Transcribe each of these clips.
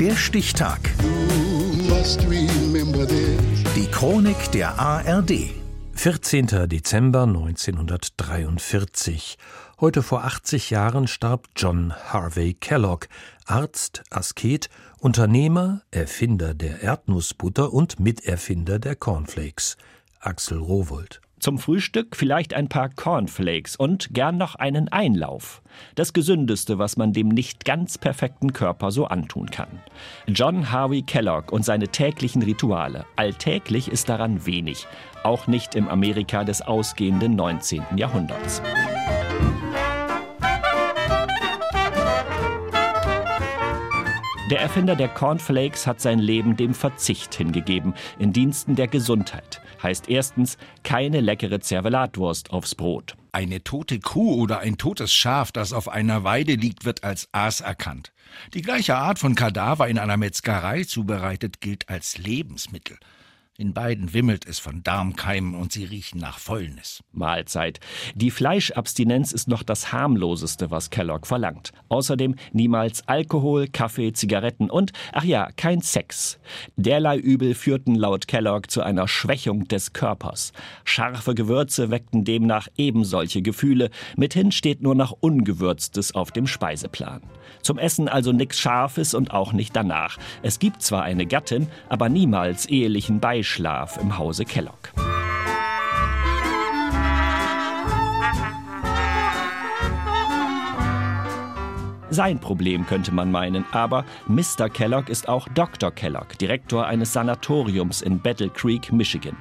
Der Stichtag. Die Chronik der ARD. 14. Dezember 1943. Heute vor 80 Jahren starb John Harvey Kellogg, Arzt, Asket, Unternehmer, Erfinder der Erdnussbutter und Miterfinder der Cornflakes. Axel Rowold. Zum Frühstück vielleicht ein paar Cornflakes und gern noch einen Einlauf. Das Gesündeste, was man dem nicht ganz perfekten Körper so antun kann. John Harvey Kellogg und seine täglichen Rituale. Alltäglich ist daran wenig. Auch nicht im Amerika des ausgehenden 19. Jahrhunderts. Der Erfinder der Cornflakes hat sein Leben dem Verzicht hingegeben, in Diensten der Gesundheit. Heißt erstens keine leckere Zervelatwurst aufs Brot. Eine tote Kuh oder ein totes Schaf, das auf einer Weide liegt, wird als Aas erkannt. Die gleiche Art von Kadaver in einer Metzgerei zubereitet gilt als Lebensmittel. In beiden wimmelt es von Darmkeimen und sie riechen nach Fäulnis. Mahlzeit. Die Fleischabstinenz ist noch das harmloseste, was Kellogg verlangt. Außerdem niemals Alkohol, Kaffee, Zigaretten und, ach ja, kein Sex. Derlei Übel führten laut Kellogg zu einer Schwächung des Körpers. Scharfe Gewürze weckten demnach ebensolche Gefühle. Mithin steht nur noch Ungewürztes auf dem Speiseplan. Zum Essen also nix Scharfes und auch nicht danach. Es gibt zwar eine Gattin, aber niemals ehelichen Beischlaf Schlaf im Hause Kellogg. Sein Problem könnte man meinen, aber Mr. Kellogg ist auch Dr. Kellogg, Direktor eines Sanatoriums in Battle Creek, Michigan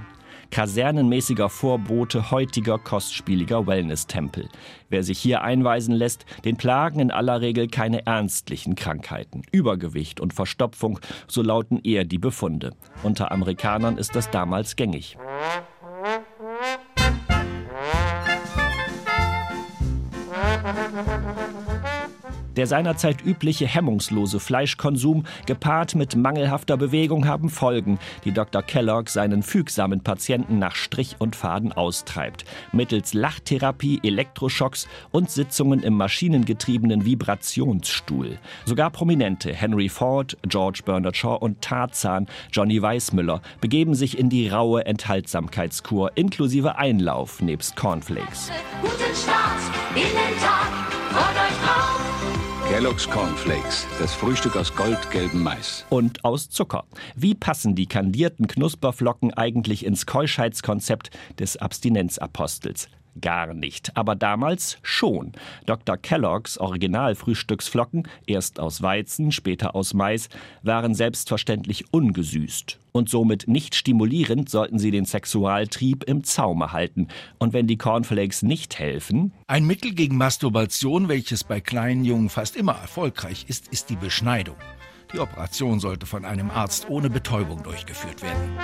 kasernenmäßiger Vorbote heutiger kostspieliger Wellness-Tempel. Wer sich hier einweisen lässt, den plagen in aller Regel keine ernstlichen Krankheiten. Übergewicht und Verstopfung, so lauten eher die Befunde. Unter Amerikanern ist das damals gängig. Der seinerzeit übliche hemmungslose Fleischkonsum gepaart mit mangelhafter Bewegung haben Folgen, die Dr. Kellogg seinen fügsamen Patienten nach Strich und Faden austreibt. Mittels Lachtherapie, Elektroschocks und Sitzungen im maschinengetriebenen Vibrationsstuhl. Sogar Prominente Henry Ford, George Bernard Shaw und Tarzan Johnny Weissmüller begeben sich in die raue Enthaltsamkeitskur inklusive Einlauf nebst Cornflakes. Guten Start in den Tag, freut euch drauf! Kellogg's Cornflakes, das Frühstück aus goldgelbem Mais. Und aus Zucker. Wie passen die kandierten Knusperflocken eigentlich ins Keuschheitskonzept des Abstinenzapostels? Gar nicht. Aber damals schon. Dr. Kelloggs Originalfrühstücksflocken, erst aus Weizen, später aus Mais, waren selbstverständlich ungesüßt. Und somit nicht stimulierend sollten sie den Sexualtrieb im Zaume halten. Und wenn die Cornflakes nicht helfen. Ein Mittel gegen Masturbation, welches bei kleinen Jungen fast immer erfolgreich ist, ist die Beschneidung. Die Operation sollte von einem Arzt ohne Betäubung durchgeführt werden.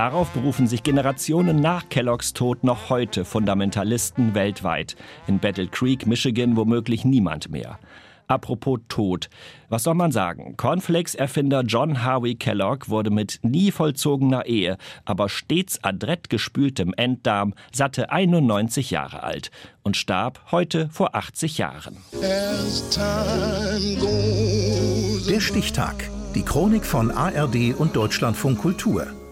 Darauf berufen sich Generationen nach Kelloggs Tod noch heute Fundamentalisten weltweit. In Battle Creek, Michigan womöglich niemand mehr. Apropos Tod. Was soll man sagen? Cornflakes-Erfinder John Harvey Kellogg wurde mit nie vollzogener Ehe, aber stets adrett gespültem Enddarm satte 91 Jahre alt und starb heute vor 80 Jahren. Der Stichtag. Die Chronik von ARD und Deutschlandfunk Kultur.